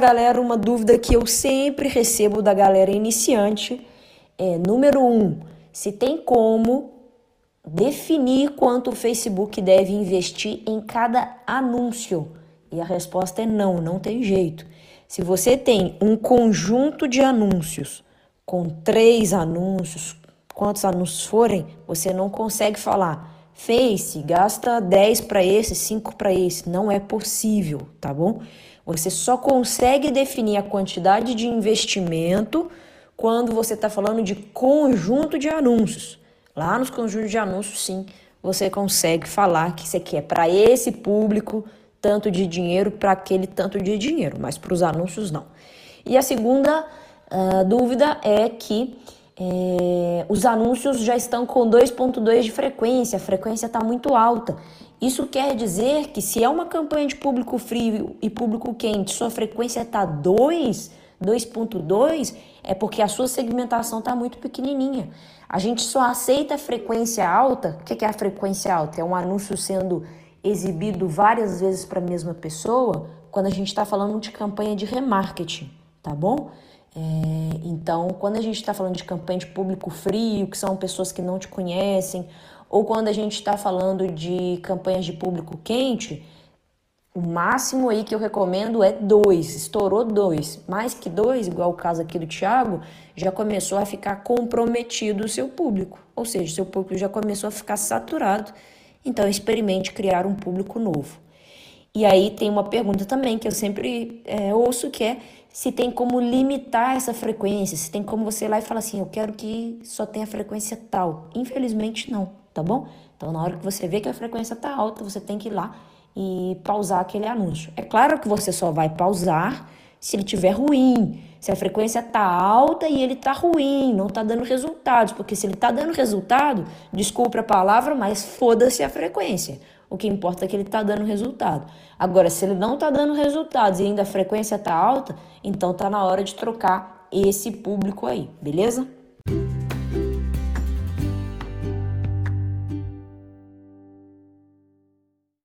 galera uma dúvida que eu sempre recebo da galera iniciante é: número um, se tem como definir quanto o Facebook deve investir em cada anúncio. E a resposta é não, não tem jeito. Se você tem um conjunto de anúncios, com três anúncios, quantos anúncios forem, você não consegue falar. Face, gasta 10 para esse, 5 para esse. Não é possível, tá bom? Você só consegue definir a quantidade de investimento quando você está falando de conjunto de anúncios. Lá nos conjuntos de anúncios, sim, você consegue falar que você quer para esse público tanto de dinheiro, para aquele tanto de dinheiro, mas para os anúncios não. E a segunda uh, dúvida é que é, os anúncios já estão com 2,2 de frequência, a frequência está muito alta. Isso quer dizer que se é uma campanha de público frio e público quente, sua frequência está 2, 2.2, é porque a sua segmentação está muito pequenininha. A gente só aceita a frequência alta. O que é a frequência alta? É um anúncio sendo exibido várias vezes para a mesma pessoa quando a gente está falando de campanha de remarketing, tá bom? É, então, quando a gente está falando de campanha de público frio, que são pessoas que não te conhecem, ou quando a gente está falando de campanhas de público quente, o máximo aí que eu recomendo é dois, estourou dois. Mais que dois, igual o caso aqui do Thiago, já começou a ficar comprometido o seu público. Ou seja, seu público já começou a ficar saturado. Então experimente criar um público novo. E aí tem uma pergunta também que eu sempre é, ouço que é se tem como limitar essa frequência, se tem como você ir lá e falar assim, eu quero que só tenha frequência tal. Infelizmente não, tá bom? Então na hora que você vê que a frequência tá alta, você tem que ir lá e pausar aquele anúncio. É claro que você só vai pausar se ele tiver ruim, se a frequência tá alta e ele tá ruim, não tá dando resultados, porque se ele tá dando resultado, desculpa a palavra, mas foda-se a frequência. O que importa é que ele está dando resultado. Agora, se ele não está dando resultados e ainda a frequência está alta, então está na hora de trocar esse público aí, beleza?